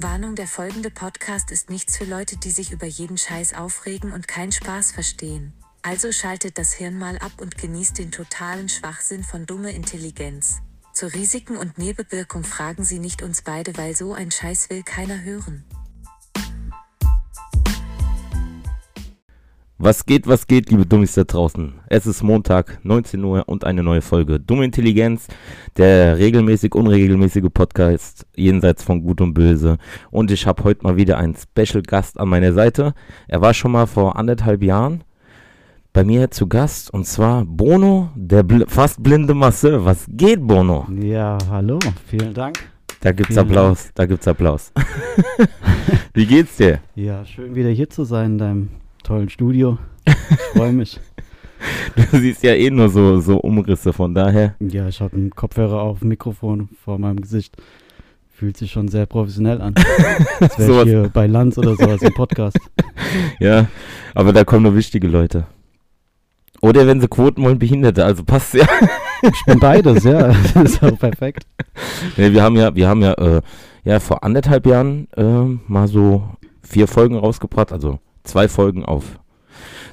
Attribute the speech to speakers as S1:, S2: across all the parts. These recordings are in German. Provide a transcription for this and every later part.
S1: Warnung, der folgende Podcast ist nichts für Leute, die sich über jeden Scheiß aufregen und keinen Spaß verstehen. Also schaltet das Hirn mal ab und genießt den totalen Schwachsinn von dumme Intelligenz. Zu Risiken und Nebenwirkung fragen Sie nicht uns beide, weil so ein Scheiß will keiner hören.
S2: Was geht, was geht, liebe Dummies da draußen? Es ist Montag, 19 Uhr und eine neue Folge Dumme Intelligenz, der regelmäßig unregelmäßige Podcast jenseits von Gut und Böse. Und ich habe heute mal wieder einen Special Gast an meiner Seite. Er war schon mal vor anderthalb Jahren bei mir zu Gast und zwar Bono, der bl fast blinde Masseur. Was geht, Bono?
S3: Ja, hallo, vielen Dank.
S2: Da gibt's
S3: Vielen
S2: Applaus, da gibt's Applaus. Wie geht's dir?
S3: Ja, schön wieder hier zu sein in deinem tollen Studio. Ich freue mich.
S2: Du siehst ja eh nur so, so Umrisse, von daher.
S3: Ja, ich habe einen Kopfhörer auf dem Mikrofon vor meinem Gesicht. Fühlt sich schon sehr professionell an. Als wäre ich hier bei Lanz oder sowas im Podcast.
S2: Ja, aber da kommen nur wichtige Leute. Oder wenn sie Quoten wollen, Behinderte, also passt ja.
S3: Ich bin beides, ja. Das ist auch perfekt.
S2: Nee, wir haben ja, wir haben ja, äh, ja vor anderthalb Jahren äh, mal so vier Folgen rausgebracht, also zwei Folgen auf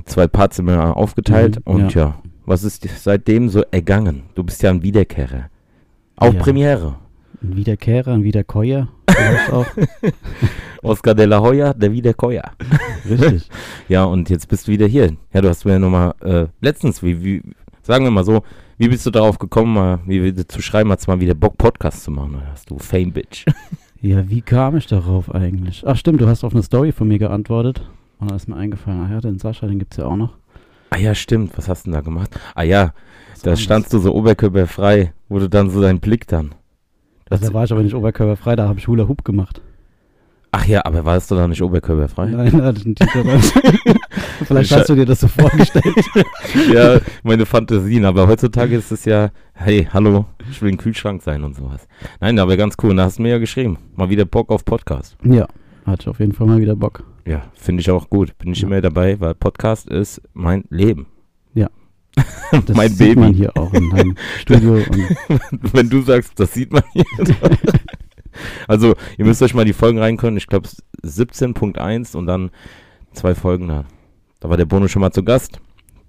S2: zwei Parts immer aufgeteilt
S3: Mhm,
S2: und ja. was ist seitdem so ergangen? Du bist ja ein Wiederkehrer. Auch
S3: Ja.
S2: Premiere.
S3: Ein Wiederkehrer, ein Wiederkäuer. Auch.
S2: Oscar de la Hoya, der Wiederkäuer.
S3: Richtig.
S2: Ja, und jetzt bist du wieder hier. Ja, du hast mir nochmal, äh, letztens, wie, wie, sagen wir mal so, wie bist du darauf gekommen, mal, wie wir zu schreiben, hast mal wieder Bock, Podcast zu machen? Oder hast du Fame, Bitch?
S3: Ja, wie kam ich darauf eigentlich? Ach stimmt, du hast auf eine Story von mir geantwortet. Und da ist mir eingefallen, ach ja, den Sascha, den gibt's ja auch noch.
S2: Ah ja, stimmt, was hast du denn da gemacht? Ah ja,
S3: Was
S2: da standst du so oberkörperfrei, wurde dann so dein Blick dann. Das,
S3: Also, da war ich aber nicht oberkörperfrei, da habe ich Hula Hoop gemacht.
S2: ach ja, aber warst du da nicht oberkörperfrei?
S3: Nein, da hatte ich einen T-Shirt. Vielleicht hast du dir das so vorgestellt.
S2: ja, meine Fantasien, aber heutzutage ist es ja, hey, hallo, ich will ein Kühlschrank sein und sowas. Nein, aber ganz cool, da hast du mir ja geschrieben, mal wieder Bock auf Podcast.
S3: ja, hatte ich auf jeden Fall mal wieder Bock.
S2: Ja, finde ich auch gut. Bin ich
S3: Ja.
S2: immer dabei, weil Podcast ist mein Leben.
S3: Ja. Das
S2: mein
S3: sieht
S2: Baby.
S3: man hier auch in deinem Studio.
S2: Wenn du sagst, das sieht man hier. also, ihr müsst euch mal die Folgen reinkommen. Ich glaube 17.1 und dann zwei Folgen da. Da war der Bono schon mal zu Gast.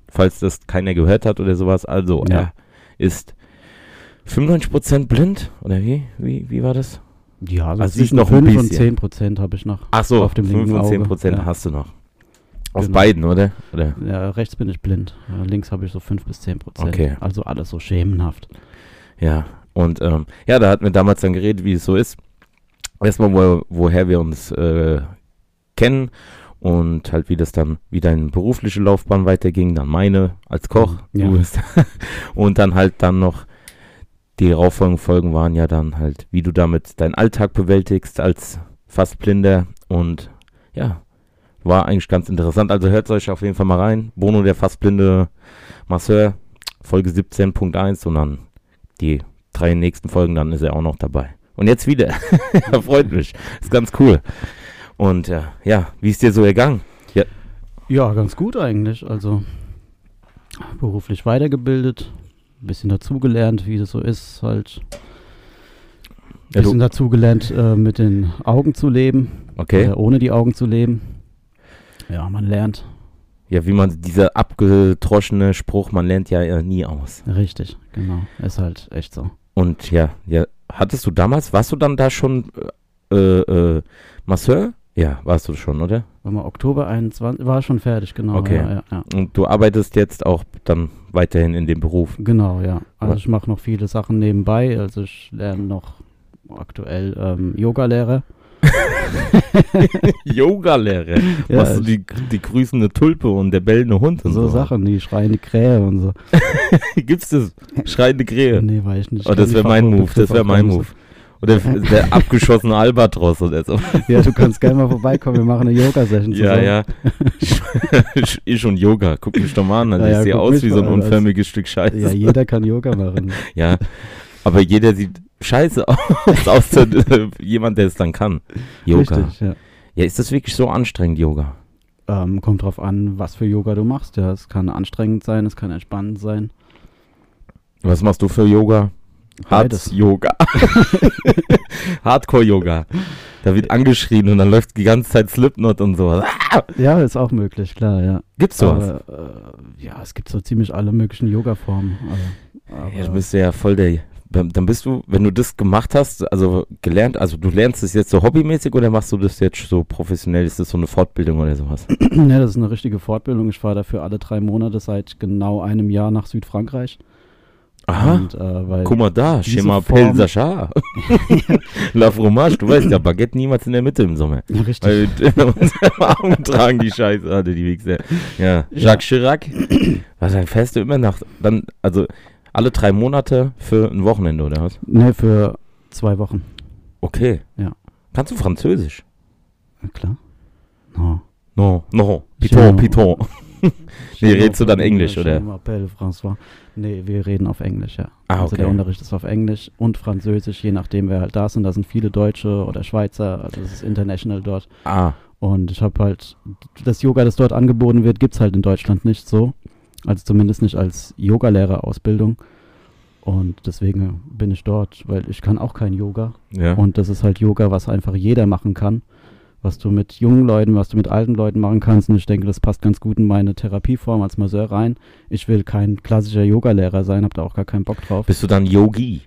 S2: Falls das keiner gehört hat oder sowas. Also,
S3: Ja.
S2: er ist 95% blind. Oder wie? Wie, wie war das?
S3: Ja, so
S2: Also
S3: zwischen
S2: noch ein
S3: 5 und
S2: bisschen.
S3: 10 Prozent habe ich noch.
S2: Ach so,
S3: Auf dem
S2: 5
S3: linken
S2: und
S3: Auge,
S2: 10%
S3: ja.
S2: hast du noch. Auf
S3: Genau.
S2: beiden, oder? oder?
S3: Ja, rechts bin ich blind. Links habe ich so 5 bis 10 Prozent.
S2: Okay.
S3: Also alles so schemenhaft.
S2: Ja, und ähm, ja, da hatten wir damals dann geredet, wie es so ist. Erstmal, wo, woher wir uns äh, kennen und halt, wie das dann, wie deine berufliche Laufbahn weiterging, dann meine als Koch.
S3: Ja.
S2: Du bist und dann halt dann noch die darauffolgenden Folgen waren ja dann halt, wie du damit deinen Alltag bewältigst als fast Blinder und ja, war eigentlich ganz interessant. Also hört euch auf jeden Fall mal rein. Bono, der fast blinde Masseur, Folge 17.1 und dann die drei nächsten Folgen, dann ist er auch noch dabei. Und jetzt wieder. Er freut mich. Ist ganz cool. Und äh, ja, wie ist dir so ergangen?
S3: Ja, ganz gut eigentlich. Also beruflich weitergebildet, ein bisschen dazugelernt, wie das so ist, halt. Ein
S2: Ja,
S3: bisschen dazugelernt, äh, mit den Augen zu leben,
S2: Okay.
S3: ohne die Augen zu leben. Ja, man lernt.
S2: Ja, wie man, dieser abgedroschene Spruch, man lernt ja äh, nie aus.
S3: Richtig, genau. Ist halt echt so.
S2: Und ja, ja, hattest du damals, warst du dann da schon äh, äh, Masseur? Ja, warst du schon, oder?
S3: War mal Oktober 21, war schon fertig, genau.
S2: Okay.
S3: Ja, ja, ja.
S2: Und du arbeitest jetzt auch dann weiterhin in dem Beruf.
S3: Genau, ja. Also ich mache noch viele Sachen nebenbei. Also ich lerne noch aktuell ähm, Yoga-Lehre.
S2: Yoga-Lehre.
S3: Ja,
S2: Machst du die, die grüßende Tulpe und der bellende Hund und
S3: so
S2: so.
S3: Sachen, die schreiende Krähe und so.
S2: Gibt's das? Schreiende Krähe.
S3: Nee, weiß ich nicht.
S2: Oh, das wäre mein Move, das wäre mein Move. Oder der abgeschossene Albatros oder so.
S3: Ja, du kannst gerne mal vorbeikommen, wir machen eine Yoga-Session
S2: Ja,
S3: zusammen.
S2: ja. Ich, ich und Yoga. Guck mich doch mal an. Also
S3: Ja, ja,
S2: ich sehe aus wie so ein
S3: an, als-
S2: unförmiges Stück Scheiße.
S3: Ja, jeder kann Yoga machen.
S2: Ja, aber jeder sieht scheiße aus, außer jemand, der es dann kann. Yoga.
S3: Richtig, ja.
S2: Ja, ist das wirklich so anstrengend, Yoga?
S3: Ähm, kommt drauf an, was für Yoga du machst. Ja, es kann anstrengend sein, es kann entspannend sein.
S2: Was machst du für Yoga?
S3: Beides.
S2: Hard-Yoga. Hardcore-Yoga. Da wird angeschrien und dann läuft die ganze Zeit Slipknot und sowas.
S3: Ja, ist auch möglich, klar, ja.
S2: Gibt's sowas?
S3: Aber, äh, ja, es gibt so ziemlich alle möglichen Yoga-Formen.
S2: Ja, du bist ja voll der. Dann bist du, wenn du das gemacht hast, also gelernt, also du lernst es jetzt so hobbymäßig oder machst du das jetzt so professionell? Ist das so eine Fortbildung oder sowas?
S3: ja, das ist eine richtige Fortbildung. Ich fahre dafür alle drei Monate seit genau einem Jahr nach Südfrankreich.
S2: Aha.
S3: Und, äh, weil
S2: Guck mal da, Schema
S3: Form-
S2: Pel Sacha. La Fromage, du weißt ja, Baguette niemals in der Mitte im Sommer.
S3: Ja, richtig.
S2: Weil wir Armen tragen die Scheiße, Alter, die Wichser. Ja, Jacques Chirac, was ein fährst du immer nach, dann, also alle drei Monate für ein Wochenende, oder was?
S3: Ne, für zwei Wochen.
S2: Okay.
S3: Ja.
S2: Kannst du Französisch?
S3: Ja, klar. No.
S2: No, no,
S3: Ja.
S2: Piton, Piton. Nee, redest du dann Englisch, oder?
S3: Je m'appelle François. Nee, wir reden auf Englisch, ja.
S2: Ah,
S3: Also der
S2: okay.
S3: Unterricht ist auf Englisch und Französisch, je nachdem wer halt da sind. Da sind viele Deutsche oder Schweizer, also es ist international dort.
S2: Ah,
S3: Und ich habe halt, das Yoga, das dort angeboten wird, gibt es halt in Deutschland nicht so. Also zumindest nicht als Yogalehrerausbildung. Und deswegen bin ich dort, weil ich kann auch kein Yoga.
S2: ja.
S3: Und das ist halt Yoga, was einfach jeder machen kann. Was du mit jungen Leuten, was du mit alten Leuten machen kannst. Und ich denke, das passt ganz gut in meine Therapieform als Masseur rein. Ich will kein klassischer Yogalehrer sein, habe da auch gar keinen Bock drauf.
S2: Bist du dann Yogi?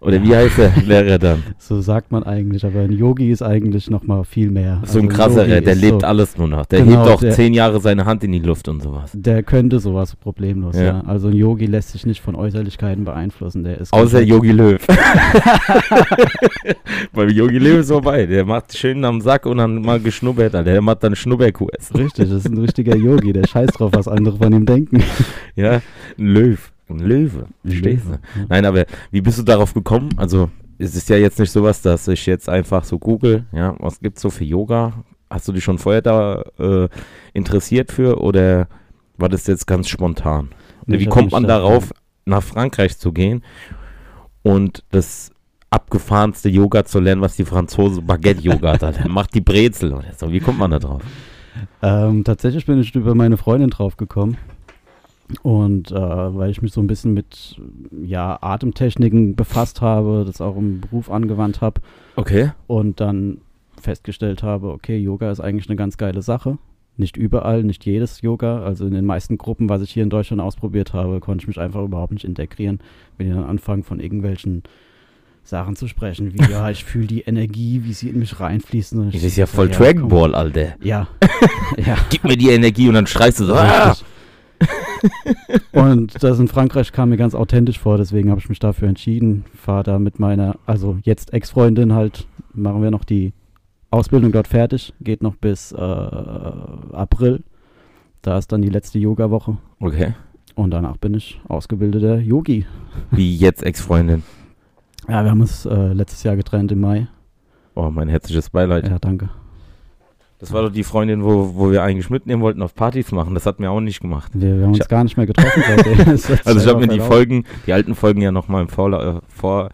S2: Oder wie heißt der Lehrer dann?
S3: So sagt man eigentlich, aber ein Yogi ist eigentlich nochmal viel mehr.
S2: So ein
S3: Also
S2: krasserer,
S3: Yogi
S2: der lebt
S3: so,
S2: alles nur noch. Der
S3: Genau,
S2: hebt auch
S3: der-
S2: zehn Jahre seine Hand in die Luft und sowas.
S3: Der könnte sowas problemlos,
S2: Ja.
S3: ja. Also ein Yogi lässt sich nicht von Äußerlichkeiten beeinflussen. Der ist
S2: Außer Yogi Löw. Weil Yogi Löw ist vorbei. Der macht schön am Sack und dann mal geschnuppert. Alter. Der macht dann Schnupperkurs.
S3: Richtig, das ist ein richtiger Yogi, der scheißt drauf, was andere von ihm denken.
S2: Ja, ein Löw. Ein Löwe. Verstehst du?
S3: Ja.
S2: Nein, aber wie bist du darauf gekommen? Also, es ist ja jetzt nicht sowas, dass ich jetzt einfach so google, ja, was gibt's so für Yoga? Hast du dich schon vorher da äh, interessiert für oder war das jetzt ganz spontan?
S3: Nee,
S2: wie kommt man
S3: da-
S2: darauf, nach Frankreich zu gehen und das abgefahrenste Yoga zu lernen, was die Franzose Baguette-Yoga hat? Der macht die Brezel oder so. Wie kommt man da drauf?
S3: Ähm, tatsächlich bin ich über meine Freundin drauf gekommen. Und äh, weil ich mich so ein bisschen mit ja, Atemtechniken befasst habe, das auch im Beruf angewandt habe
S2: Okay.
S3: und dann festgestellt habe, okay, Yoga ist eigentlich eine ganz geile Sache. Nicht überall, nicht jedes Yoga. Also in den meisten Gruppen, was ich hier in Deutschland ausprobiert habe, konnte ich mich einfach überhaupt nicht integrieren. Wenn die dann anfangen von irgendwelchen Sachen zu sprechen, wie ja, ich fühle die Energie, wie sie in mich reinfließt.
S2: Das ist ja voll Dragon. Ball, Alter.
S3: Ja. ja.
S2: Gib mir die Energie und dann schreist du so. Ah!
S3: Und das in Frankreich kam mir ganz authentisch vor, deswegen habe ich mich dafür entschieden. Fahre da mit meiner, also jetzt Ex-Freundin halt, machen wir noch die Ausbildung dort fertig, geht noch bis äh, April. Da ist dann die letzte Yoga-Woche.
S2: Okay.
S3: Und danach bin ich ausgebildeter Yogi.
S2: Wie jetzt Ex-Freundin.
S3: Ja, wir haben uns äh, letztes Jahr getrennt im Mai.
S2: Oh, mein herzliches Beileid.
S3: Ja, danke.
S2: Das war doch die Freundin, wo, wo wir eigentlich mitnehmen wollten, auf Partys machen. Das hat mir auch nicht gemacht.
S3: Wir, wir haben uns gar nicht mehr getroffen
S2: Also ich habe mir die Folgen, die alten Folgen ja nochmal im Vorla äh, vor.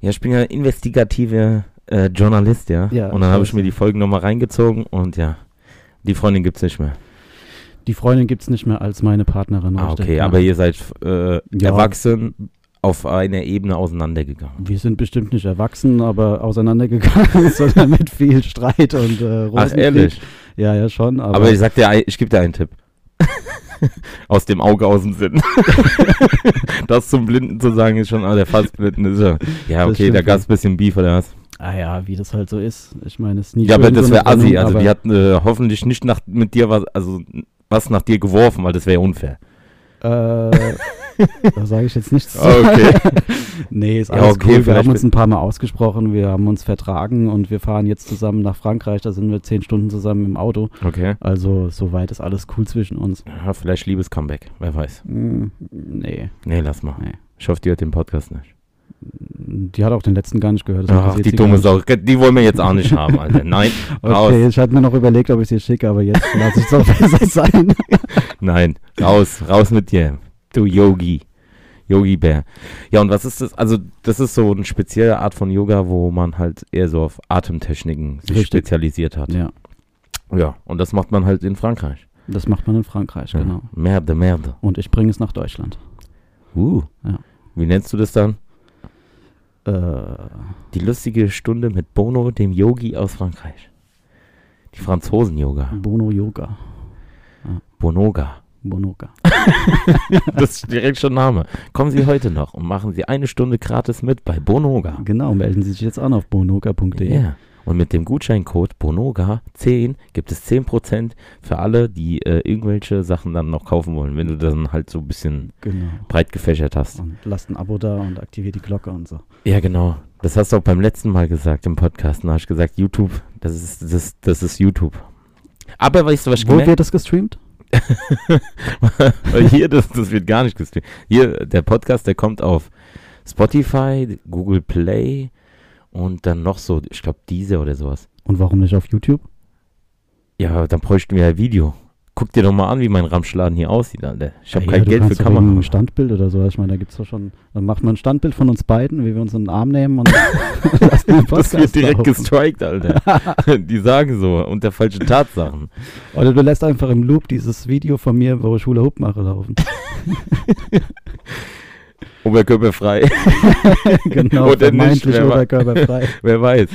S2: Ja, ich bin ja investigativer äh, Journalist, ja.
S3: Ja,
S2: und dann habe ich mir die Folgen nochmal reingezogen und ja, die Freundin gibt's nicht mehr.
S3: Die Freundin gibt es nicht mehr als meine Partnerin.
S2: Ah, okay, aber ihr seid äh,
S3: Ja.
S2: erwachsen auf einer Ebene auseinandergegangen.
S3: Wir sind bestimmt nicht erwachsen, aber auseinandergegangen, sondern mit viel Streit und äh,
S2: Ach, ehrlich?
S3: Ja, ja, schon. Aber,
S2: Aber, ich sag dir, ich gebe dir einen Tipp. aus dem Auge, aus dem Sinn. das zum Blinden zu sagen, ist schon, ah, der fast blinden ist ja. Ja, okay, da gab's
S3: wohl.
S2: ein bisschen Beef oder was?
S3: ah ja, wie das halt so ist. Ich meine, es ist nie
S2: Ja, aber das wäre assi. Also die hat äh, hoffentlich nicht nach, mit dir was, also was nach dir geworfen, weil das wäre unfair.
S3: äh, da sage ich jetzt nichts zu.
S2: Okay.
S3: Nee, ist
S2: Ja,
S3: alles
S2: okay,
S3: cool. Wir haben uns ein paar Mal ausgesprochen, wir haben uns vertragen und wir fahren jetzt zusammen nach Frankreich. Da sind wir zehn Stunden zusammen im Auto.
S2: Okay.
S3: Also soweit ist alles cool zwischen uns.
S2: Ja, vielleicht liebes Comeback, wer weiß.
S3: Hm, nee,
S2: Nee, lass mal.
S3: Nee.
S2: Ich hoffe, die hört den Podcast nicht.
S3: die hat auch den letzten gar nicht gehört.
S2: Ach,
S3: interessiert
S2: die dumme. Sau. Die wollen wir jetzt auch nicht haben, Alter. Nein, raus.
S3: Okay, ich hatte mir noch überlegt, ob ich sie schicke, aber jetzt lasse ich es auch besser sein.
S2: Nein, raus, raus mit dir. Du Yogi. Yogi Bär. Ja, und was ist das? Also, das ist so eine spezielle Art von Yoga, wo man halt eher so auf Atemtechniken sich
S3: Richtig.
S2: spezialisiert hat.
S3: ja,
S2: Ja, und das macht man halt in Frankreich.
S3: das macht man in Frankreich, genau.
S2: Ja. Merde, Merde.
S3: Und ich bringe es nach Deutschland.
S2: Uh.
S3: Ja.
S2: Wie nennst du das dann?
S3: Äh,
S2: Die lustige Stunde mit Bono, dem Yogi aus Frankreich. Die Franzosen-Yoga.
S3: Bono Yoga.
S2: Bonoga.
S3: Bonoga.
S2: Das ist direkt schon Name. Kommen Sie heute noch und machen Sie eine Stunde gratis mit bei Bonoga.
S3: Genau, melden Sie sich jetzt an auf bonoga.de.
S2: Ja. Und mit dem Gutscheincode Bonoga10 gibt es 10% für alle, die äh, irgendwelche Sachen dann noch kaufen wollen, wenn du dann halt so ein bisschen
S3: Genau.
S2: breit gefächert hast.
S3: Und lasst ein Abo da und aktiviert die Glocke und so.
S2: Ja, genau. Das hast du auch beim letzten Mal gesagt im Podcast. Da hast du gesagt, YouTube, das ist, das, das ist YouTube. Aber weißt du, was ich
S3: Wo wird das gestreamt?
S2: Weil hier, das, das wird gar nicht gestreamt. Hier, der Podcast, der kommt auf Spotify, Google Play und dann noch so, ich glaube, diese oder sowas.
S3: Und warum nicht auf YouTube?
S2: Ja, dann bräuchten wir ein Video. Guck dir doch mal an, wie mein Ramschladen hier aussieht, Alter. Ich habe
S3: Ja,
S2: kein
S3: du
S2: Geld für Kamera.
S3: ein Standbild oder so. Ich meine, da gibt es doch schon. Dann macht man ein Standbild von uns beiden, wie wir uns in den Arm nehmen und
S2: Das wird direkt gestrikt, Alter. Die sagen so, unter falschen Tatsachen.
S3: Oder du lässt einfach im Loop dieses Video von mir, wo ich Hula Hoop mache, laufen.
S2: Oberkörperfrei.
S3: genau,
S2: Oder nicht,
S3: oberkörperfrei.
S2: Wer weiß.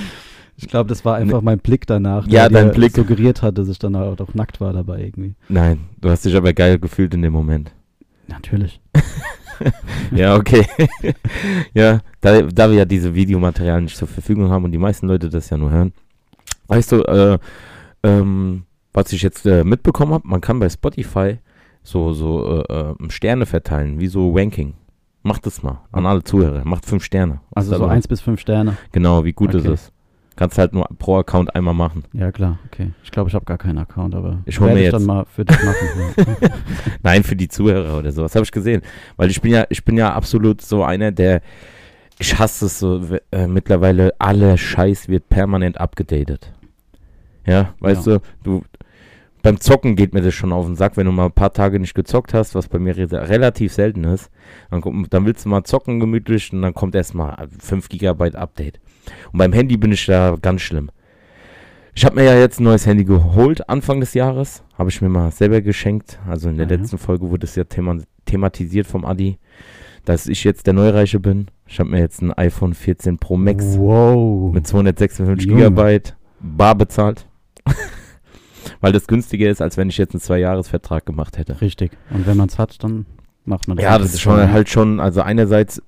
S3: Ich glaube, das war einfach mein Blick danach,
S2: Ja,
S3: der
S2: dein
S3: dir
S2: Blick.
S3: suggeriert hat, dass ich dann auch doch nackt war dabei irgendwie.
S2: Nein, du hast dich aber geil gefühlt in dem Moment.
S3: Natürlich.
S2: Ja, okay. ja, da, da wir ja diese Videomaterialien nicht zur Verfügung haben und die meisten Leute das ja nur hören. Weißt du, äh, ähm, was ich jetzt äh, mitbekommen habe, man kann bei Spotify so, so äh, äh, Sterne verteilen, wie so Ranking. Macht das mal an alle Zuhörer. Macht fünf Sterne. Was
S3: Also so eins bis fünf Sterne.
S2: Genau, wie gut
S3: Okay.
S2: ist es. Kannst halt nur pro Account einmal machen.
S3: Ja, klar, okay. Ich glaube, ich habe gar keinen Account, aber
S2: Ich hol
S3: werde
S2: mir
S3: ich dann
S2: jetzt.
S3: mal für dich machen.
S2: Nein, für die Zuhörer oder sowas. Habe ich gesehen. Weil ich bin ja, ich bin ja absolut so einer, der. Ich hasse es so äh, mittlerweile, aller Scheiß wird permanent abgedatet. Ja, weißt
S3: Ja.
S2: du, du. Beim Zocken geht mir das schon auf den Sack, wenn du mal ein paar Tage nicht gezockt hast, was bei mir re relativ selten ist. Dann, dann willst du mal zocken gemütlich und dann kommt erstmal 5 GB Update. Und beim Handy bin ich da ganz schlimm. Ich habe mir ja jetzt ein neues Handy geholt, Anfang des Jahres. Habe ich mir mal selber geschenkt. Also in der
S3: ja.
S2: letzten Folge wurde es ja thema thematisiert vom Adi, dass ich jetzt der Neureiche bin. Ich habe mir jetzt ein iPhone 14 Pro Max
S3: Wow.
S2: mit 256
S3: Junge.
S2: Gigabyte bar bezahlt. Weil das günstiger ist, als wenn ich jetzt einen Zwei-Jahres-Vertrag gemacht hätte.
S3: Richtig. Und wenn man es hat, dann macht man das.
S2: Ja, das
S3: natürlich
S2: ist schon
S3: ja.
S2: halt schon, also einerseits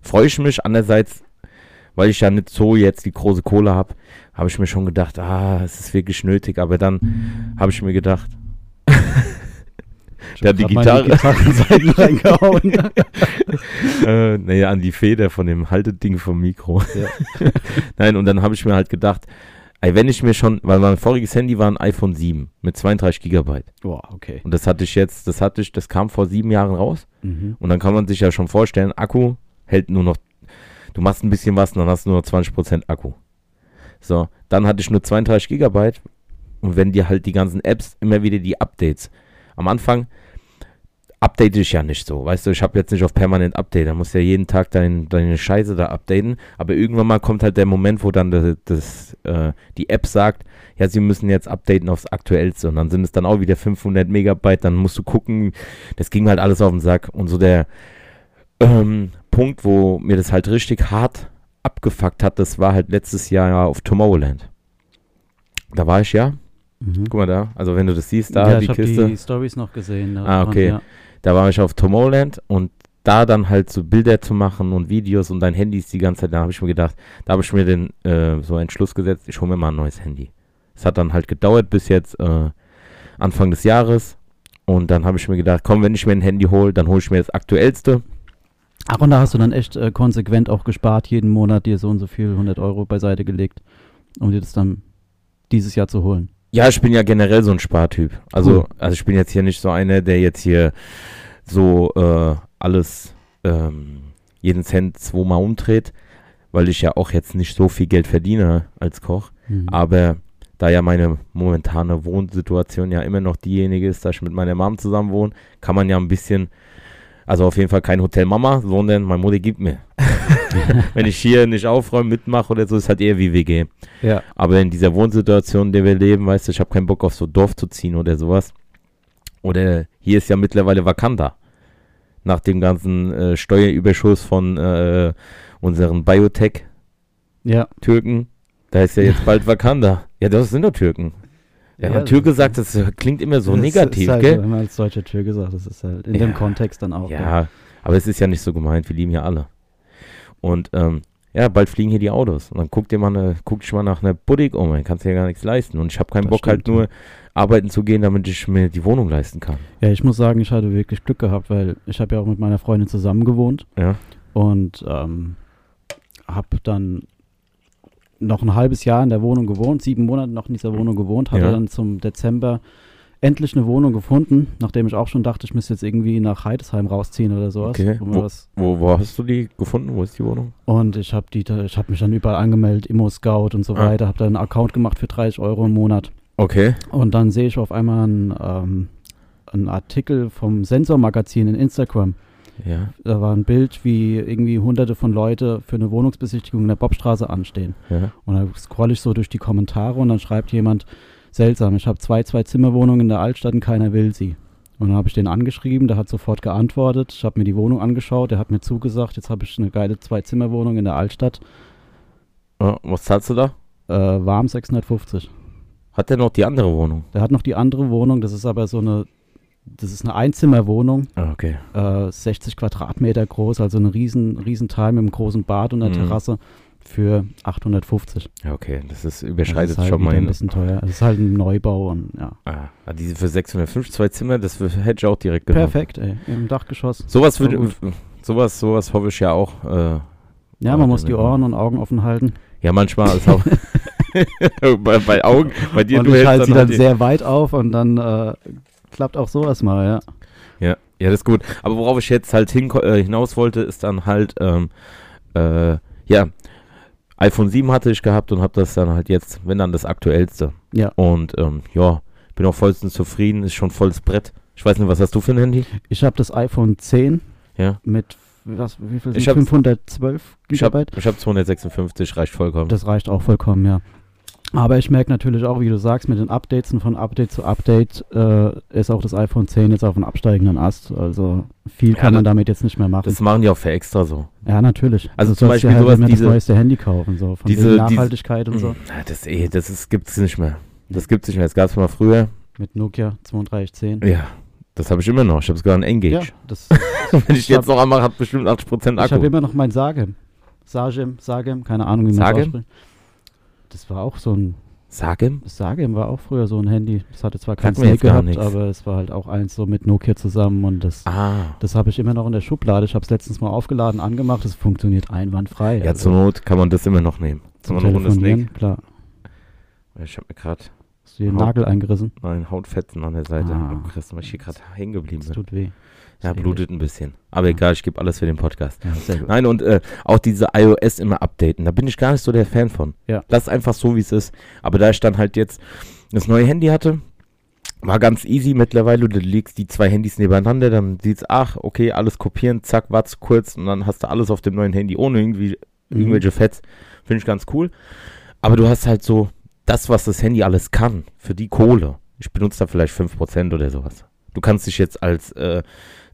S2: freue ich mich, andererseits, weil ich ja nicht so jetzt die große Kohle habe, habe ich mir schon gedacht, ah, es ist wirklich nötig, aber dann habe ich mir gedacht,
S3: Ich
S2: der hat die Gitarre-
S3: reingehauen.
S2: äh, naja, an die Feder von dem Halteding vom Mikro.
S3: Ja.
S2: Nein, und dann habe ich mir halt gedacht, ey, wenn ich mir schon, weil mein voriges Handy war ein iPhone 7 mit 32 Gigabyte.
S3: Boah, okay.
S2: Und das hatte ich jetzt, das hatte ich, das kam vor sieben Jahren raus.
S3: Mhm.
S2: Und dann kann man sich ja schon vorstellen, Akku hält nur noch, du machst ein bisschen was und dann hast du nur noch 20% Akku. So, dann hatte ich nur 32 Gigabyte und wenn dir halt die ganzen Apps immer wieder die Updates, am Anfang update ich ja nicht so, weißt du, ich habe jetzt nicht auf permanent Update, da musst du ja jeden Tag dein, deine Scheiße da updaten, aber irgendwann mal kommt halt der Moment, wo dann das, das, äh, die App sagt, ja, sie müssen jetzt updaten aufs Aktuellste und dann sind es dann auch wieder 500 Megabyte, dann musst du gucken, das ging halt alles auf den Sack und so der ähm, Punkt, wo mir das halt richtig hart abgefuckt hat, das war halt letztes Jahr auf Tomorrowland. Da war ich ja,
S3: Mhm.
S2: guck mal da, also wenn du das siehst, da
S3: ja,
S2: die
S3: ich habe
S2: Kiste,
S3: die Stories noch gesehen.
S2: Ah, okay.
S3: Ja.
S2: da war ich auf Tomorrowland und da dann halt so Bilder zu machen und Videos und dein Handy ist die ganze Zeit, da habe ich mir gedacht, da habe ich mir den äh, so einen Schluss gesetzt, ich hole mir mal ein neues Handy. Es hat dann halt gedauert bis jetzt äh, Anfang des Jahres und dann habe ich mir gedacht, komm, wenn ich mir ein Handy hole, dann hole ich mir das aktuellste.
S3: Ach, und da hast du dann echt äh, konsequent auch gespart, jeden Monat dir so und so viel 100 Euro beiseite gelegt, um dir das dann dieses Jahr zu holen.
S2: Ja, ich bin ja generell so ein Spartyp. Also,
S3: Cool.
S2: also ich bin jetzt hier nicht so einer, der jetzt hier so äh, alles, ähm, jeden Cent zweimal umdreht, weil ich ja auch jetzt nicht so viel Geld verdiene als Koch.
S3: Mhm.
S2: Aber da ja meine momentane Wohnsituation ja immer noch diejenige ist, dass ich mit meiner Mom zusammen wohne, kann man ja ein bisschen, also auf jeden Fall kein Hotel Mama, sondern meine Mutter gibt mir. Wenn ich hier nicht aufräume, mitmache oder so, ist halt eher wie WG.
S3: Ja.
S2: Aber in dieser Wohnsituation, in der wir leben, weißt du, ich habe keinen Bock auf so Dorf zu ziehen oder sowas. Oder hier ist ja mittlerweile Wakanda. nach dem ganzen äh, Steuerüberschuss von äh, unseren Biotech-Türken.
S3: Ja.
S2: Da ist ja jetzt bald Wakanda. Ja, das sind doch Türken. Ja,
S3: Ja,
S2: ja Türke
S3: das-
S2: sagt, das klingt immer so negativ,
S3: halt,
S2: gell?
S3: Wenn man als deutscher Tür gesagt, das ist halt in
S2: Ja.
S3: dem Kontext dann auch.
S2: Ja, aber es ist ja nicht so gemeint, wir lieben ja alle. Und ähm, ja, bald fliegen hier die Autos. Und dann guck dir mal eine, guck dich mal nach einer Boutique um, dann kannst du ja gar nichts leisten. Und ich habe keinen
S3: Das
S2: Bock halt
S3: stimmt,
S2: nur arbeiten zu gehen, damit ich mir die Wohnung leisten kann.
S3: Ja, ich muss sagen, ich hatte wirklich Glück gehabt, weil ich habe ja auch mit meiner Freundin zusammen gewohnt
S2: Ja.
S3: und ähm, habe dann noch ein halbes Jahr in der Wohnung gewohnt, sieben Monate noch in dieser Wohnung gewohnt, hatte
S2: Ja.
S3: dann zum Dezember endlich eine Wohnung gefunden, nachdem ich auch schon dachte, ich müsste jetzt irgendwie nach Heidesheim rausziehen oder sowas.
S2: Okay.
S3: wo
S2: Wo-
S3: was-
S2: Wo, hast du die gefunden? Wo ist die Wohnung?
S3: Und ich habe die, da- ich habe mich dann überall angemeldet, Immo Scout und so
S2: Ah.
S3: weiter, habe dann einen Account gemacht für 30 Euro im Monat.
S2: Okay.
S3: Und dann sehe ich auf einmal einen, ähm, einen Artikel vom Sensormagazin in Instagram.
S2: Ja.
S3: Da war ein Bild, wie irgendwie hunderte von Leute für eine Wohnungsbesichtigung in der Bobstraße anstehen.
S2: Ja.
S3: Und dann scroll ich so durch die Kommentare und dann schreibt jemand, seltsam, ich habe zwei Zwei-Zimmer-Wohnungen in der Altstadt und keiner will sie. Und dann habe ich den angeschrieben, der hat sofort geantwortet. Ich habe mir die Wohnung angeschaut, der hat mir zugesagt, jetzt habe ich eine geile Zwei-Zimmer-Wohnung in der Altstadt.
S2: Ah, was zahlst du da?
S3: Äh, warm 650.
S2: Hat der noch die andere Wohnung?
S3: Der hat noch die andere Wohnung, das ist aber so eine, das ist eine Einzimmerwohnung,
S2: Ah, okay.
S3: äh, 60 Quadratmeter groß, also eine riesen, riesen Teil mit einem großen Bad und einer
S2: Mhm.
S3: Terrasse für 850.
S2: Ja, okay. Das ist
S3: Das
S2: überschreitet
S3: ist halt
S2: schon mal
S3: ein bisschen teuer. Das ist halt ein Neubau und ja.
S2: Ah, ah, diese für 605 zwei Zimmer, das hätte ich auch direkt genommen.
S3: Perfekt, ey. Im Dachgeschoss.
S2: Sowas würde, sowas, sowas hoffe ich ja auch. Äh,
S3: Ja, man muss die. Ohren und Augen offen halten.
S2: ja, manchmal ist auch bei, bei Augen, bei dir
S3: und
S2: du
S3: ich halte sie dann
S2: die-
S3: sehr weit auf und dann äh, klappt auch sowas mal, ja.
S2: Ja, ja, das ist gut. Aber worauf ich jetzt halt hin, äh, hinaus wollte, ist dann halt, ähm, äh, ja, iPhone 7 hatte ich gehabt und habe das dann halt jetzt, wenn dann das aktuellste.
S3: Ja.
S2: Und ähm, ja, bin auch vollstens zufrieden, ist schon volles Brett. Ich weiß nicht, was hast du für ein Handy?
S3: Ich habe das iPhone 10
S2: Ja.
S3: mit, was, wie viel sind
S2: Ich hab-
S3: 512
S2: Ich habe hab 256, reicht vollkommen.
S3: Das reicht auch vollkommen, ja. Aber ich merke natürlich auch, wie du sagst, mit den Updates und von Update zu Update äh, ist auch das iPhone 10 jetzt auf einem absteigenden Ast. Also viel
S2: Ja,
S3: kann man damit jetzt nicht mehr machen.
S2: das machen die auch für extra so.
S3: ja, natürlich.
S2: Also
S3: Du
S2: zum Beispiel
S3: halt
S2: sowas, diese-
S3: das neueste Handy kaufen, so von
S2: diese-
S3: wegen
S2: diese-
S3: Nachhaltigkeit und so.
S2: Mm, na, Das, eh, das ist, gibt's nicht mehr. Das gibt's nicht mehr. Das gab's mal früher.
S3: Mit Nokia 3210.
S2: Ja, das habe ich immer noch. Ich habe sogar ein Engage.
S3: Ja, das,
S2: Wenn ich jetzt noch anmache, hat bestimmt 80%
S3: ich habe
S2: Akku.
S3: immer noch mein Sagem. Sagem, Sagem, keine Ahnung, wie man das ausspricht. Das war auch so ein,
S2: Sagem?
S3: Sagem war auch früher so ein Handy. Das hatte zwar kein
S2: Sagt mir jetzt
S3: Snake gehabt, aber es war halt auch eins so mit Nokia zusammen und das,
S2: Ah.
S3: das habe ich immer noch in der Schublade. Ich habe es letztens mal aufgeladen, angemacht, es funktioniert einwandfrei.
S2: Ja, zur Not kann man das immer noch nehmen.
S3: zum
S2: Runde
S3: Telefonieren,
S2: Snake.
S3: klar.
S2: Ich habe mir gerade
S3: Hast du den
S2: Haut-
S3: Nagel eingerissen?
S2: mein Hautfetzen an der Seite.
S3: Ah.
S2: Oh, weil ich hier gerade hängen geblieben
S3: Das
S2: bin.
S3: tut weh.
S2: Ja, blutet ein bisschen. Aber egal, ich gebe alles für den Podcast.
S3: Ja.
S2: Nein, und äh, auch diese iOS immer updaten, da bin ich gar nicht so der Fan von.
S3: Ja.
S2: Lass einfach so, wie es ist. Aber da ich dann halt jetzt das neue Handy hatte, war ganz easy mittlerweile. Du legst die zwei Handys nebeneinander, dann siehst ach, okay, alles kopieren, zack, wart's kurz und dann hast du alles auf dem neuen Handy ohne irgendwie
S3: Mhm.
S2: irgendwelche Fets. Finde ich ganz cool. Aber du hast halt so das, was das Handy alles kann, für die Kohle. Ich benutze da vielleicht 5% oder sowas. Du kannst dich jetzt als, äh,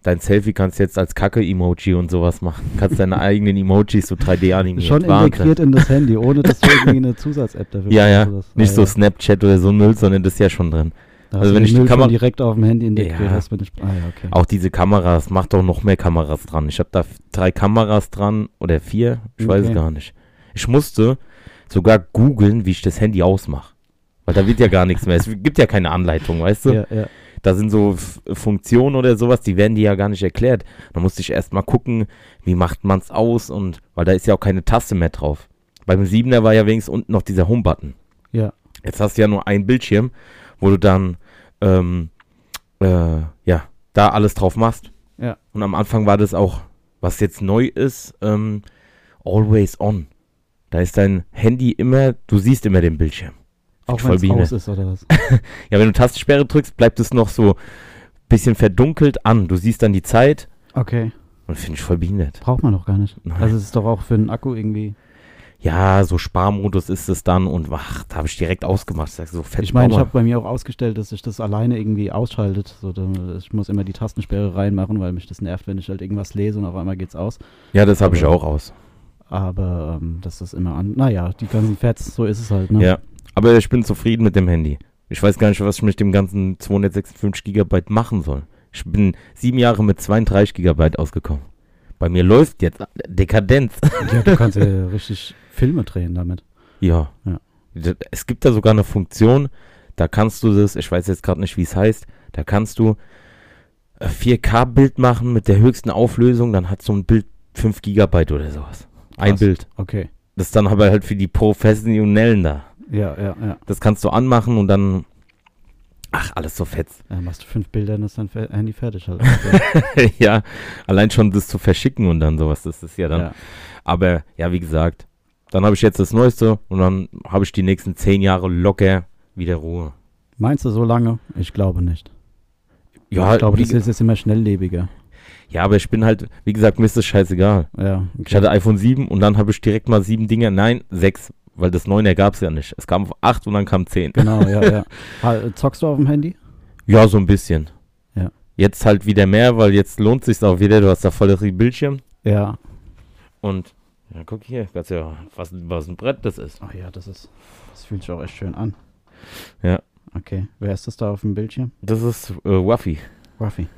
S2: dein Selfie kannst jetzt als Kacke-Emoji und sowas machen. Kannst deine eigenen Emojis so 3D animieren.
S3: Schon
S2: Wahnsinn.
S3: integriert in das Handy, ohne dass du irgendwie eine Zusatz-App dafür
S2: Ja, ja.
S3: oder
S2: Nicht so. Snapchat oder so ein Müll, sondern das ist ja schon drin.
S3: Da
S2: also
S3: hast
S2: wenn ich die Kamera-
S3: direkt auf dem Handy integriert
S2: Ja.
S3: hast, ich, ah ja, okay.
S2: Auch diese Kameras, macht doch noch mehr Kameras dran. Ich habe da drei Kameras dran oder vier, ich weiß es
S3: Okay.
S2: gar nicht. Ich musste sogar googeln, wie ich das Handy ausmache. Weil da wird ja gar nichts mehr. Es gibt ja keine Anleitung, weißt du?
S3: Ja, ja.
S2: Da sind so F Funktionen oder sowas, die werden dir ja gar nicht erklärt. Da musste ich erst mal gucken, wie macht man es aus und weil da ist ja auch keine Taste mehr drauf. Beim 7er war ja wenigstens unten noch dieser Home-Button.
S3: Ja.
S2: Jetzt hast du ja nur einen Bildschirm, wo du dann ähm, äh, ja, da alles drauf machst.
S3: Ja.
S2: Und am Anfang war das auch, was jetzt neu ist, ähm, always on. Da ist dein Handy immer, du siehst immer den Bildschirm.
S3: Auch wenn es aus ist oder was.
S2: Ja, wenn du Tastensperre drückst, bleibt es noch so bisschen verdunkelt an. Du siehst dann die Zeit
S3: Okay.
S2: und finde ich voll behindert.
S3: Braucht man doch gar nicht.
S2: Nein.
S3: Also es ist doch auch für einen Akku irgendwie.
S2: ja, so Sparmodus ist es dann und ach, da habe ich direkt ausgemacht. So fett
S3: Ich meine, ich habe bei mir auch ausgestellt, dass sich das alleine irgendwie ausschaltet. So, ich muss immer die Tastensperre reinmachen, weil mich das nervt, wenn ich halt irgendwas lese und auf einmal geht's aus.
S2: ja, das habe ich auch aus.
S3: Aber ähm, das ist immer an. Naja, die ganzen Fats, so ist es halt, ne?
S2: Ja, aber ich bin zufrieden mit dem Handy. Ich weiß gar nicht, was ich mit dem ganzen 256 Gigabyte machen soll. Ich bin sieben Jahre mit 32 Gigabyte ausgekommen. Bei mir läuft jetzt Dekadenz.
S3: ja du kannst ja richtig Filme drehen damit.
S2: Ja.
S3: Ja.
S2: Es gibt da sogar eine Funktion, da kannst du das, ich weiß jetzt gerade nicht, wie es heißt, da kannst du äh, 4K-Bild machen mit der höchsten Auflösung, dann hat so ein Bild 5 Gigabyte oder sowas. Ein
S3: Krass.
S2: Bild.
S3: Okay.
S2: Das ist dann aber halt für die Professionellen da.
S3: Ja, ja, ja.
S2: Das kannst du anmachen und dann. Ach, alles so fett.
S3: Dann machst du fünf Bilder und ist dein Handy fertig halt.
S2: ja, allein schon das zu verschicken und dann sowas, das ist ja dann.
S3: ja.
S2: Aber ja, wie gesagt, dann habe ich jetzt das Neueste und dann habe ich die nächsten zehn Jahre locker wieder Ruhe.
S3: Meinst du so lange? Ich glaube nicht.
S2: Ja,
S3: ich glaube, das ist jetzt immer schnelllebiger.
S2: ja, aber ich bin halt, wie gesagt, mir ist das scheißegal.
S3: Ja.
S2: Ich hatte iPhone 7 und dann habe ich direkt mal sieben Dinge, nein, sechs, weil das 9er gab es ja nicht. Es kam auf 8 und dann kam 10.
S3: Genau, ja, ja. Zockst du auf dem Handy?
S2: Ja, so ein bisschen.
S3: Ja.
S2: Jetzt halt wieder mehr, weil jetzt lohnt sich auch wieder. Du hast da voll Bildschirm
S3: Ja.
S2: und ja, guck hier, kannst ja, was, was ein Brett das ist.
S3: Ach ja, das ist, das fühlt sich auch echt schön an.
S2: Ja.
S3: Okay. Wer ist das da auf dem Bildschirm?
S2: Das ist äh, Waffy.
S3: Ruffy.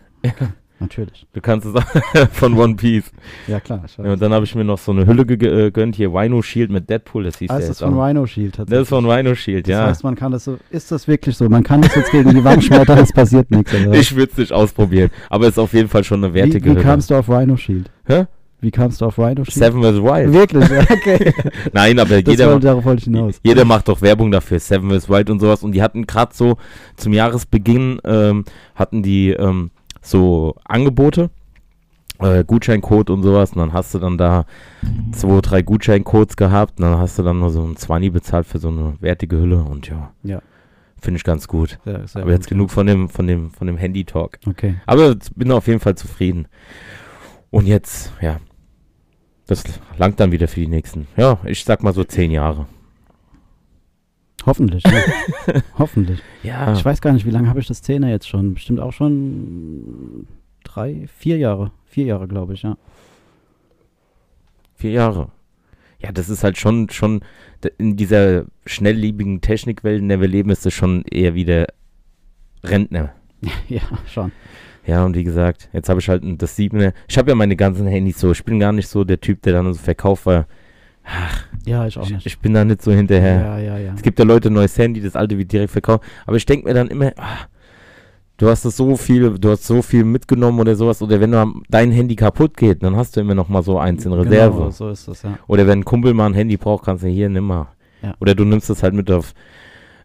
S3: Natürlich.
S2: Du kannst es von One Piece.
S3: Ja, klar.
S2: Ja, und dann habe ich mir noch so eine Hülle ge- äh, gegönnt, hier Rhino Shield mit Deadpool, das hieß
S3: ah,
S2: der
S3: ist das von
S2: auch.
S3: Rhino Shield tatsächlich?
S2: Das ist von Rhino Shield,
S3: Das
S2: ja.
S3: heißt, man kann das so, ist das wirklich so? Man kann das jetzt gegen die Wand schmettern, es passiert nichts. Oder?
S2: ich würde es nicht ausprobieren, aber es ist auf jeden Fall schon eine
S3: wie,
S2: wertige
S3: wie
S2: Hülle.
S3: kamst du auf Rhino Shield?
S2: Hä?
S3: Wie kamst du auf Rhino Shield?
S2: Seven vs. Wild.
S3: Wirklich? Okay.
S2: Nein, aber
S3: Das
S2: jeder,
S3: wollte, darauf wollte ich hinaus.
S2: jeder macht doch Werbung dafür, Seven vs. Wild und sowas. Und die hatten gerade so zum Jahresbeginn, ähm, hatten die ähm, so Angebote, äh, Gutscheincode und sowas. Und dann hast du dann da zwei, drei Gutscheincodes gehabt. Und dann hast du dann nur so ein 20 bezahlt für so eine wertige Hülle. Und ja,
S3: Ja.
S2: finde ich ganz gut.
S3: Sehr, sehr
S2: aber jetzt
S3: gut.
S2: genug von dem, von dem, von dem Handy-Talk.
S3: Okay.
S2: Aber bin auf jeden Fall zufrieden. Und jetzt, ja, das langt dann wieder für die nächsten, ja, ich sag mal so zehn Jahre.
S3: Hoffentlich. Ja. Hoffentlich.
S2: Ja,
S3: Ich weiß gar nicht, wie lange habe ich das Zehner jetzt schon? Bestimmt auch schon drei, vier Jahre. Vier Jahre, glaube ich, ja.
S2: vier Jahre. Ja, das ist halt schon, schon, in dieser schnelllebigen Technikwelt, in der wir leben, ist das schon eher wieder Rentner.
S3: ja, schon.
S2: Ja, und wie gesagt, jetzt habe ich halt das Siebener. Ich habe ja meine ganzen Handys so. Ich bin gar nicht so der Typ, der dann so verkauft war.
S3: Ja, ich auch
S2: Ich,
S3: nicht.
S2: ich bin da nicht so hinterher.
S3: Ja, ja, ja.
S2: Es gibt ja Leute, neues Handy, das alte wird direkt verkauft. Aber ich denke mir dann immer, ah, du hast das so viel, du hast so viel mitgenommen oder sowas. Oder wenn du, dein Handy kaputt geht, dann hast du immer noch mal so eins in Reserve.
S3: Genau, so ist das, ja.
S2: Oder wenn ein Kumpel mal ein Handy braucht, kannst du hier nimm mal.
S3: Ja.
S2: Oder du nimmst das halt mit auf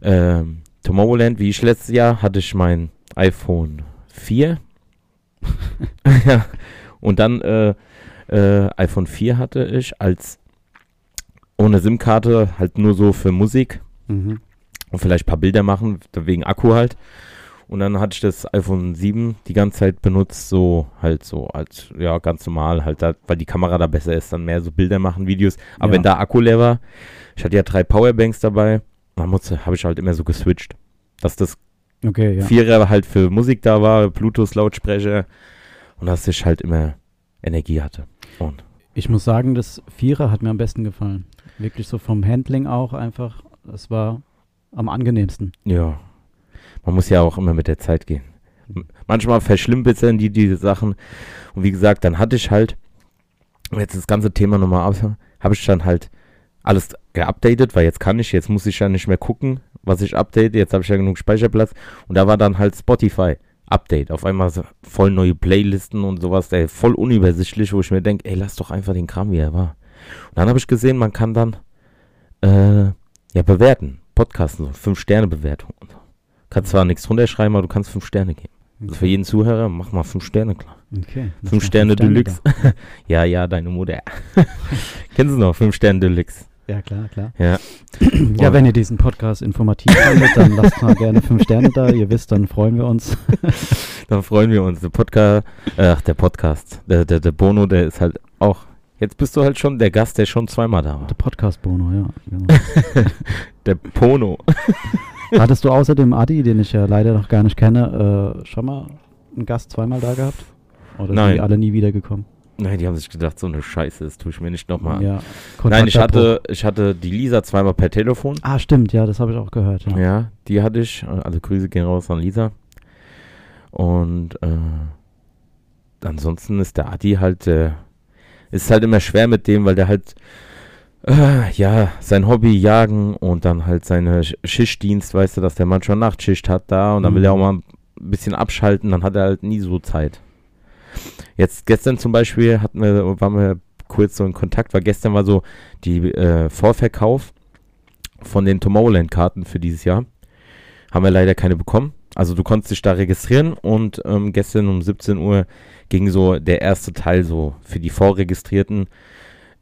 S2: ähm, Tomorrowland, wie ich letztes Jahr hatte ich mein iPhone 4. ja. Und dann äh, äh, iPhone 4 hatte ich als ohne SIM-Karte halt nur so für Musik
S3: Mhm.
S2: und vielleicht ein paar Bilder machen, wegen Akku halt. Und dann hatte ich das iPhone 7 die ganze Zeit benutzt, so halt so als, ja, ganz normal, halt da, weil die Kamera da besser ist, dann mehr so Bilder machen, Videos. Aber
S3: Ja.
S2: wenn da Akku leer war, ich hatte ja drei Powerbanks dabei, dann habe ich halt immer so geswitcht. Dass das
S3: Okay, ja.
S2: Vierer halt für Musik da war, Bluetooth-Lautsprecher und dass ich halt immer Energie hatte. Und
S3: Ich muss sagen, das Vierer hat mir am besten gefallen. Wirklich so vom Handling auch einfach. Es war am angenehmsten.
S2: Ja. Man muss ja auch immer mit der Zeit gehen. Manchmal verschlimmbessern die diese Sachen. Und wie gesagt, dann hatte ich halt, jetzt das ganze Thema nochmal aus, habe ich dann halt alles geupdatet, weil jetzt kann ich, jetzt muss ich ja nicht mehr gucken, was ich update. Jetzt habe ich ja genug Speicherplatz. Und da war dann halt Spotify. Update. Auf einmal voll neue Playlisten und sowas, ey, voll unübersichtlich, wo ich mir denke, ey, lass doch einfach den Kram, wie er war. Und dann habe ich gesehen, man kann dann äh, ja bewerten. Podcasten, so 5-Sterne-Bewertung. und so. Kannst zwar nichts drunter schreiben, aber du kannst 5 Sterne geben. Also für jeden Zuhörer, mach mal 5 Sterne klar.
S3: Okay. lass
S2: 5
S3: mal
S2: Sterne
S3: fünf
S2: Deluxe. ja, ja, deine Mutter. Kennst du noch? 5 Sterne Deluxe.
S3: Ja, klar, klar.
S2: Ja.
S3: Ja, wenn ihr diesen Podcast informativ fandet, dann lasst mal gerne fünf Sterne da. Ihr wisst, dann freuen wir uns.
S2: Dann freuen wir uns. Der Podcast, ach, der Podcast, der, der, der Bono, der ist halt auch Jetzt bist du halt schon der Gast, der schon zweimal da war.
S3: Der Podcast-Bono, ja. Genau.
S2: Der Pono.
S3: Hattest du außer dem Adi, den ich ja leider noch gar nicht kenne, äh, schon mal einen Gast zweimal da gehabt? Oder sind
S2: Nein.
S3: die alle nie wiedergekommen?
S2: Nein, die haben sich gedacht, so eine Scheiße, das tue ich mir nicht nochmal an.
S3: Ja.
S2: Nein, ich hatte, ich hatte die Lisa zweimal per Telefon.
S3: Ah, stimmt, ja, das habe ich auch gehört. Ja.
S2: Ja, die hatte ich. Also Grüße gehen raus an Lisa. Und äh, ansonsten ist der Adi halt, äh, ist halt immer schwer mit dem, weil der halt, äh, ja, sein Hobby jagen und dann halt seine Sch- Schichtdienst, weißt du, dass der manchmal Nachtschicht hat da und dann will er auch
S3: Mhm.
S2: mal ein bisschen abschalten, dann hat er halt nie so Zeit. Jetzt gestern zum Beispiel hatten wir, waren wir kurz so in Kontakt, weil gestern war so die äh, Vorverkauf von den Tomorrowland-Karten für dieses Jahr. Haben wir leider keine bekommen. Also du konntest dich da registrieren und ähm, gestern um 17 Uhr ging so der erste Teil so für die Vorregistrierten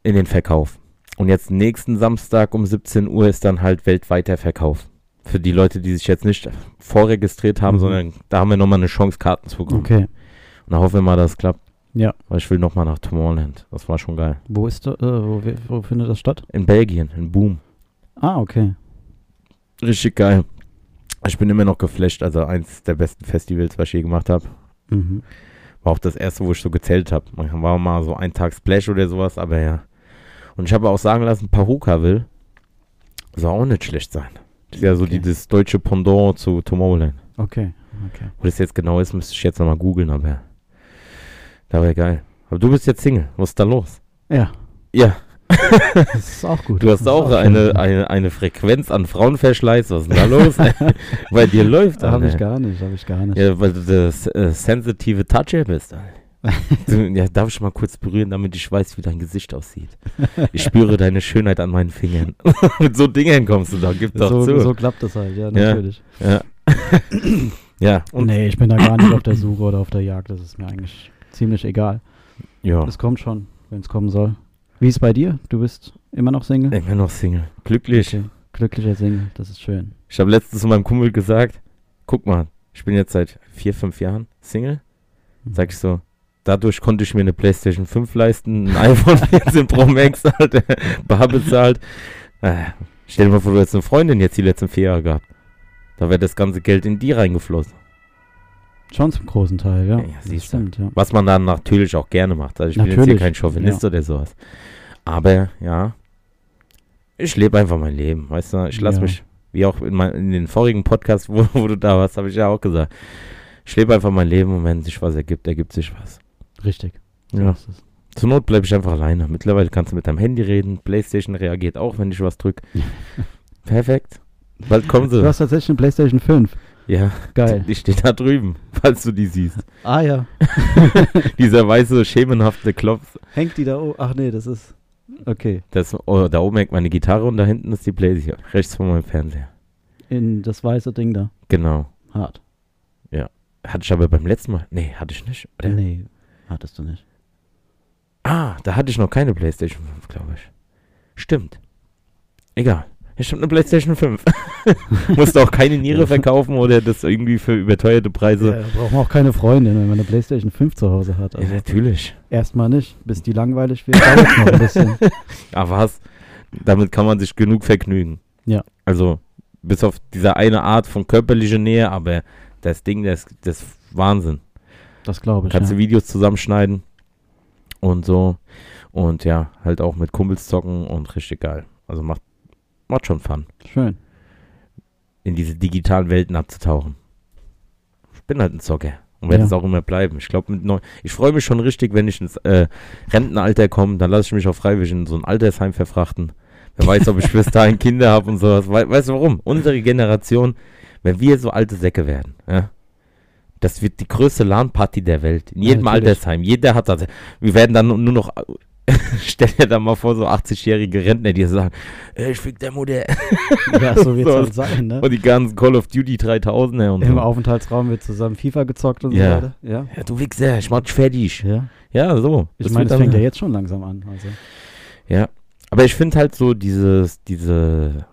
S2: in den Verkauf. Und jetzt nächsten Samstag um 17 Uhr ist dann halt weltweiter Verkauf. Für die Leute, die sich jetzt nicht vorregistriert haben,
S3: Mhm.
S2: sondern da haben wir nochmal eine Chance, Karten zu bekommen.
S3: Okay.
S2: Und da hoffen wir mal, dass es klappt.
S3: Ja.
S2: Weil ich will nochmal nach Tomorrowland. Das war schon geil.
S3: Wo ist da, äh, wo, wo findet das statt?
S2: In Belgien, in Boom.
S3: Ah, okay.
S2: Richtig geil. Ich bin immer noch geflasht. Also eins der besten Festivals, was ich je gemacht habe.
S3: Mhm.
S2: War auch das erste, wo ich so gezählt habe. Man war mal so ein Tag Splash oder sowas, aber ja. Und ich habe auch sagen lassen, Pahuka-Will soll auch nicht schlecht sein. Das ist ja so
S3: Okay.
S2: dieses deutsche Pendant zu Tomorrowland.
S3: Okay. Okay.
S2: Wo das jetzt genau ist, müsste ich jetzt nochmal googeln, aber da wäre geil. Aber du bist jetzt Single. Was ist da los?
S3: Ja,
S2: Ja,
S3: das ist auch gut.
S2: du hast auch
S3: schön.
S2: eine, eine, eine Frequenz an Frauenverschleiß. Was ist denn da los? Bei dir läuft
S3: Habe ich gar nicht, habe ich gar nicht.
S2: Ja, weil du das äh, sensitive Toucher bist. Du, ja, darf ich mal kurz berühren, damit ich weiß, wie dein Gesicht aussieht. Ich spüre deine Schönheit an meinen Fingern. Mit so Dingen kommst du da, gib doch
S3: so,
S2: zu.
S3: so klappt das halt, ja,
S2: Ja.
S3: natürlich.
S2: Ja. ja, und
S3: nee, ich bin da gar nicht auf der Suche oder auf der Jagd. Das ist mir eigentlich ziemlich egal.
S2: ja,
S3: Es kommt schon, wenn es kommen soll. Wie ist bei dir? Du bist immer noch Single?
S2: immer noch Single. Glücklich.
S3: Okay. Glücklicher Single, das ist schön.
S2: Ich habe letztens zu meinem Kumpel gesagt, guck mal, ich bin jetzt seit vier, fünf Jahren Single.
S3: Mhm.
S2: Sag ich so, dadurch konnte ich mir eine Playstation 5 leisten, ein iPhone 14 Pro Max halt, bar bezahlt. Äh, stell dir mal vor, du hättest eine Freundin jetzt die letzten vier Jahre gehabt. Da wäre das ganze Geld in die reingeflossen.
S3: Schon zum großen Teil, ja.
S2: Ja, ja,
S3: das
S2: siehst du.
S3: stimmt, ja.
S2: Was man dann natürlich auch gerne macht. Also ich bin jetzt hier
S3: Natürlich,
S2: kein Chauvinist oder sowas. Aber ja, ich lebe einfach mein Leben, weißt du? Ich lasse
S3: Ja.
S2: mich, wie auch in, mein, in den vorigen Podcasts, wo, wo du da warst, habe ich ja auch gesagt. Ich lebe einfach mein Leben und wenn sich was ergibt, ergibt sich was.
S3: Richtig. So
S2: Ja.
S3: ist es.
S2: Zur Not bleibe ich einfach alleine. Mittlerweile kannst du mit deinem Handy reden. Playstation reagiert auch, wenn ich was drücke. Perfekt. Bald kommen sie.
S3: Du hast tatsächlich eine Playstation 5.
S2: Ja,
S3: Geil.
S2: die steht da drüben, falls du die siehst.
S3: Ah ja.
S2: Dieser weiße, schemenhafte Klopf.
S3: Hängt die da oben? Ach nee, das ist. Okay.
S2: Das, oh, da oben hängt meine Gitarre und da hinten ist die Playstation. Rechts von meinem Fernseher.
S3: In das weiße Ding da.
S2: Genau.
S3: Hart.
S2: Hatte ich aber beim letzten Mal. Nee, hatte ich nicht. Oder?
S3: Nee, hattest du nicht.
S2: Ah, da hatte ich noch keine Playstation 5, glaube ich. Stimmt. Egal. Ich habe eine Playstation 5. Musste auch keine Niere verkaufen oder das irgendwie für überteuerte Preise.
S3: Ja, da braucht man auch keine Freundin, wenn man eine Playstation 5 zu Hause hat.
S2: Ja,
S3: Also
S2: natürlich.
S3: erstmal nicht, bis die langweilig wird, dauert noch ein bisschen.
S2: Aber was? Damit kann man sich genug vergnügen.
S3: Ja.
S2: Also, bis auf diese eine Art von körperlicher Nähe, aber das Ding, das, das ist Wahnsinn.
S3: Das glaube ich.
S2: Kannst
S3: ja.
S2: du Videos zusammenschneiden und so. Und ja, halt auch mit Kumpels zocken und richtig geil. Also macht, macht schon Fun,
S3: Schön.
S2: In diese digitalen Welten abzutauchen. Ich bin halt ein Zocker und werde
S3: Ja.
S2: es auch immer bleiben. Ich glaube, ich freue mich schon richtig, wenn ich ins äh, Rentenalter komme, dann lasse ich mich auch freiwillig in so ein Altersheim verfrachten. Wer weiß, ob ich bis dahin Kinder habe und sowas. We weißt du warum? Unsere Generation, wenn wir so alte Säcke werden, ja, das wird die größte LAN-Party der Welt. In
S3: Ja,
S2: jedem
S3: natürlich.
S2: Altersheim. Jeder hat das. Wir werden dann nur noch. Stell dir da mal vor, so 80-jährige Rentner, die sagen: äh, Ich fick der Mutter.
S3: Ja, so wird es
S2: So.
S3: halt sein, ne?
S2: Und die ganzen Call of Duty 3000er und
S3: Im
S2: so.
S3: Aufenthaltsraum wird zusammen FIFA gezockt und
S2: Ja.
S3: so weiter. Ja.
S2: Ja, du Wichser, ich mach dich fertig.
S3: ja.
S2: Ja, so.
S3: Ich meine, das fängt ja jetzt schon langsam an. Also.
S2: Ja, aber ich finde halt so dieses, diese,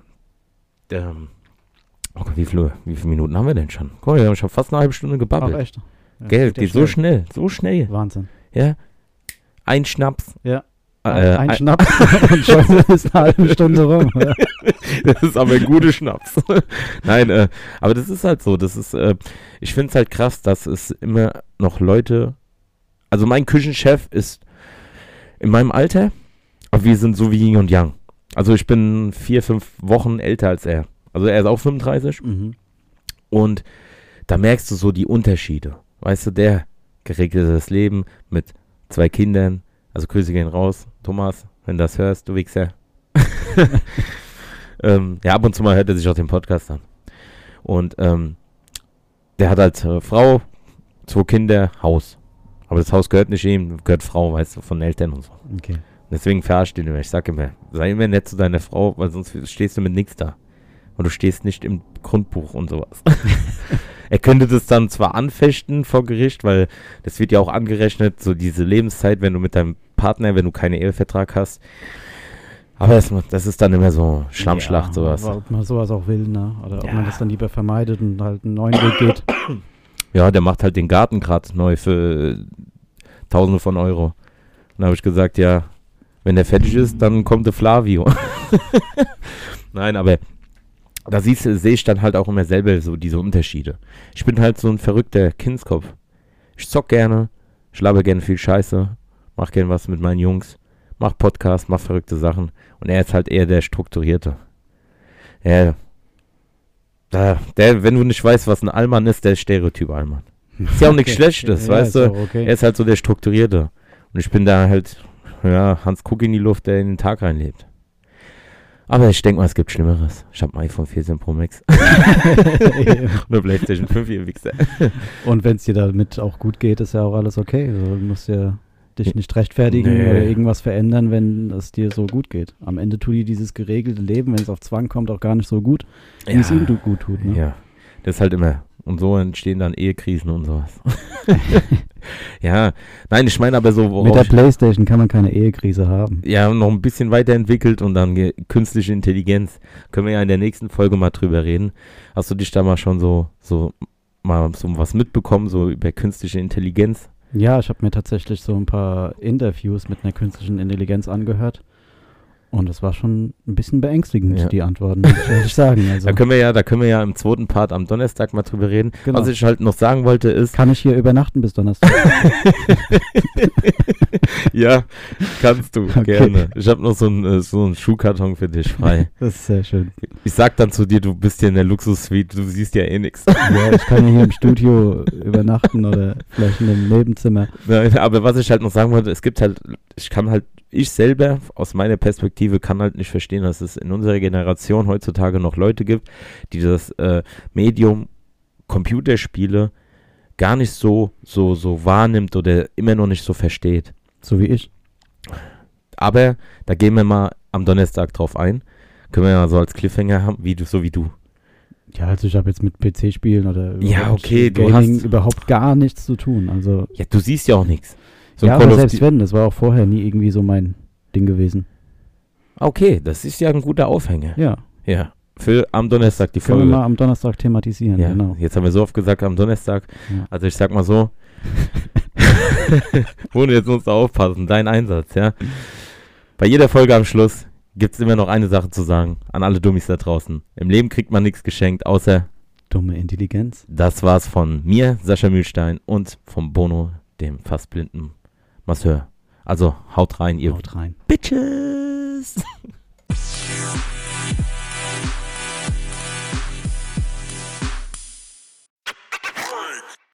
S2: ähm, oh Gott, wie viele, wie viele Minuten haben wir denn schon? Guck mal, wir haben schon fast eine halbe Stunde
S3: Ach,
S2: gebabbelt.
S3: echt? Ja,
S2: Gell,
S3: ja
S2: geht so schnell, so schnell,
S3: Wahnsinn.
S2: ja. Ein Schnaps,
S3: Ja.
S2: Äh,
S3: ein,
S2: ein-
S3: Schnaps und schon ist eine halbe Stunde rum. Ja.
S2: das ist aber ein guter Schnaps. Nein, äh, aber das ist halt so. Das ist, äh, ich finde es halt krass, dass es immer noch Leute. Also mein Küchenchef ist in meinem Alter, aber wir sind so wie Yin und Yang. Also ich bin vier, fünf Wochen älter als er. Also er ist auch 35
S3: Mhm.
S2: und da merkst du so die Unterschiede. Weißt du, der geregeltes Leben mit zwei Kindern. Also Grüße gehen raus, Thomas, wenn du das hörst, du Wichser. ähm, ja, ab und zu mal hört er sich auch den Podcast an. Und ähm, der hat halt äh, Frau, zwei Kinder, Haus. Aber das Haus gehört nicht ihm, gehört Frau, weißt du, von Eltern und so.
S3: Okay.
S2: Deswegen verarscht ihn immer. Ich sag immer, sei immer nett zu deiner Frau, weil sonst stehst du mit nichts da. Und du stehst nicht im Grundbuch und sowas. er könnte das dann zwar anfechten vor Gericht, weil das wird ja auch angerechnet, so diese Lebenszeit, wenn du mit deinem Partner, wenn du keinen Ehevertrag hast. Aber das, das ist dann immer so Schlammschlacht,
S3: Ja,
S2: sowas.
S3: Ob man sowas auch will, ne? Oder ob
S2: Ja.
S3: man das dann lieber vermeidet und halt einen neuen Weg geht.
S2: Ja, der macht halt den Garten gerade neu für äh, Tausende von Euro. Dann habe ich gesagt, ja, wenn der fertig ist, dann kommt der Flavio. Nein, aber da siehst du, sehe ich dann halt auch immer selber so diese Unterschiede. Ich bin halt so ein verrückter Kindskopf. Ich zock gerne, ich gerne viel Scheiße, mach gerne was mit meinen Jungs, mach Podcast, mach verrückte Sachen. Und er ist halt eher der Strukturierte. Ja, da, der, wenn du nicht weißt, was ein Allmann ist, der ist Stereotyp Allmann. Ist ja auch nichts Schlechtes,
S3: Ja,
S2: weißt du?
S3: Okay.
S2: Er ist halt so der Strukturierte. Und ich bin da halt, ja, Hans Kuck in die Luft, der in den Tag reinlebt. Aber ich denke mal, es gibt Schlimmeres. Ich habe ein iPhone 14 Pro Max. eine Playstation 5, ihr Wichser.
S3: und wenn es dir damit auch gut geht, ist ja auch alles okay. Also, du musst ja dich nicht rechtfertigen
S2: Nee.
S3: oder irgendwas verändern, wenn es dir so gut geht. Am Ende tut dir dieses geregelte Leben, wenn es auf Zwang kommt, auch gar nicht so gut, wie es ihm gut tut. Ne?
S2: Ja, das ist halt immer. Und so entstehen dann Ehekrisen und sowas. ja, nein, ich meine aber so,
S3: Mit der Playstation kann man keine Ehekrise haben.
S2: ja, noch ein bisschen weiterentwickelt und dann künstliche Intelligenz. Können wir ja in der nächsten Folge mal drüber reden. Hast du dich da mal schon so, so mal so was mitbekommen, so über künstliche Intelligenz?
S3: Ja, ich habe mir tatsächlich so ein paar Interviews mit einer künstlichen Intelligenz angehört. Und es war schon ein bisschen beängstigend,
S2: Ja.
S3: die Antworten, muss ich ehrlich sagen. Also,
S2: Da können wir ja, da können wir ja im zweiten Part am Donnerstag mal drüber reden.
S3: Genau.
S2: Was ich halt noch sagen wollte ist,
S3: kann ich hier übernachten bis Donnerstag?
S2: ja, kannst du
S3: Okay.
S2: gerne. Ich habe noch so einen äh, so einen Schuhkarton für dich frei.
S3: Das ist sehr schön.
S2: Ich sag dann zu dir, du bist hier in der Luxussuite, du siehst ja eh nichts.
S3: Ja, ich kann ja hier im Studio übernachten oder vielleicht in einem Nebenzimmer.
S2: Nein, aber was ich halt noch sagen wollte, es gibt halt, ich kann halt, ich selber aus meiner Perspektive kann halt nicht verstehen, dass es in unserer Generation heutzutage noch Leute gibt, die das äh, Medium Computerspiele gar nicht so, so, so wahrnimmt oder immer noch nicht so versteht.
S3: So wie ich.
S2: Aber da gehen wir mal am Donnerstag drauf ein. Können wir ja so als Cliffhanger haben, wie du, so wie du.
S3: Ja, also ich habe jetzt mit PC-Spielen oder
S2: Ja, okay, du
S3: Gaming
S2: hast-
S3: überhaupt gar nichts zu tun. Also
S2: Ja, du siehst ja auch nichts. So
S3: ja, aber selbst
S2: Du-
S3: wenn, das war auch vorher nie irgendwie so mein Ding gewesen.
S2: Okay, das ist ja ein guter Aufhänger.
S3: Ja,
S2: Ja. Für am Donnerstag die
S3: können wir
S2: Folge.
S3: mal am Donnerstag thematisieren,
S2: Ja,
S3: genau.
S2: jetzt haben wir so oft gesagt am Donnerstag.
S3: Ja.
S2: Also ich sag mal so, ohne jetzt uns da aufpassen, dein Einsatz, ja. Bei jeder Folge am Schluss gibt es immer noch eine Sache zu sagen an alle Dummies da draußen. Im Leben kriegt man nichts geschenkt, außer
S3: Dumme Intelligenz.
S2: das war's von mir, Sascha Mühlstein und vom Bono, dem fast blinden Masseur. Also haut rein, ihr
S3: Haut rein.
S2: Bitches.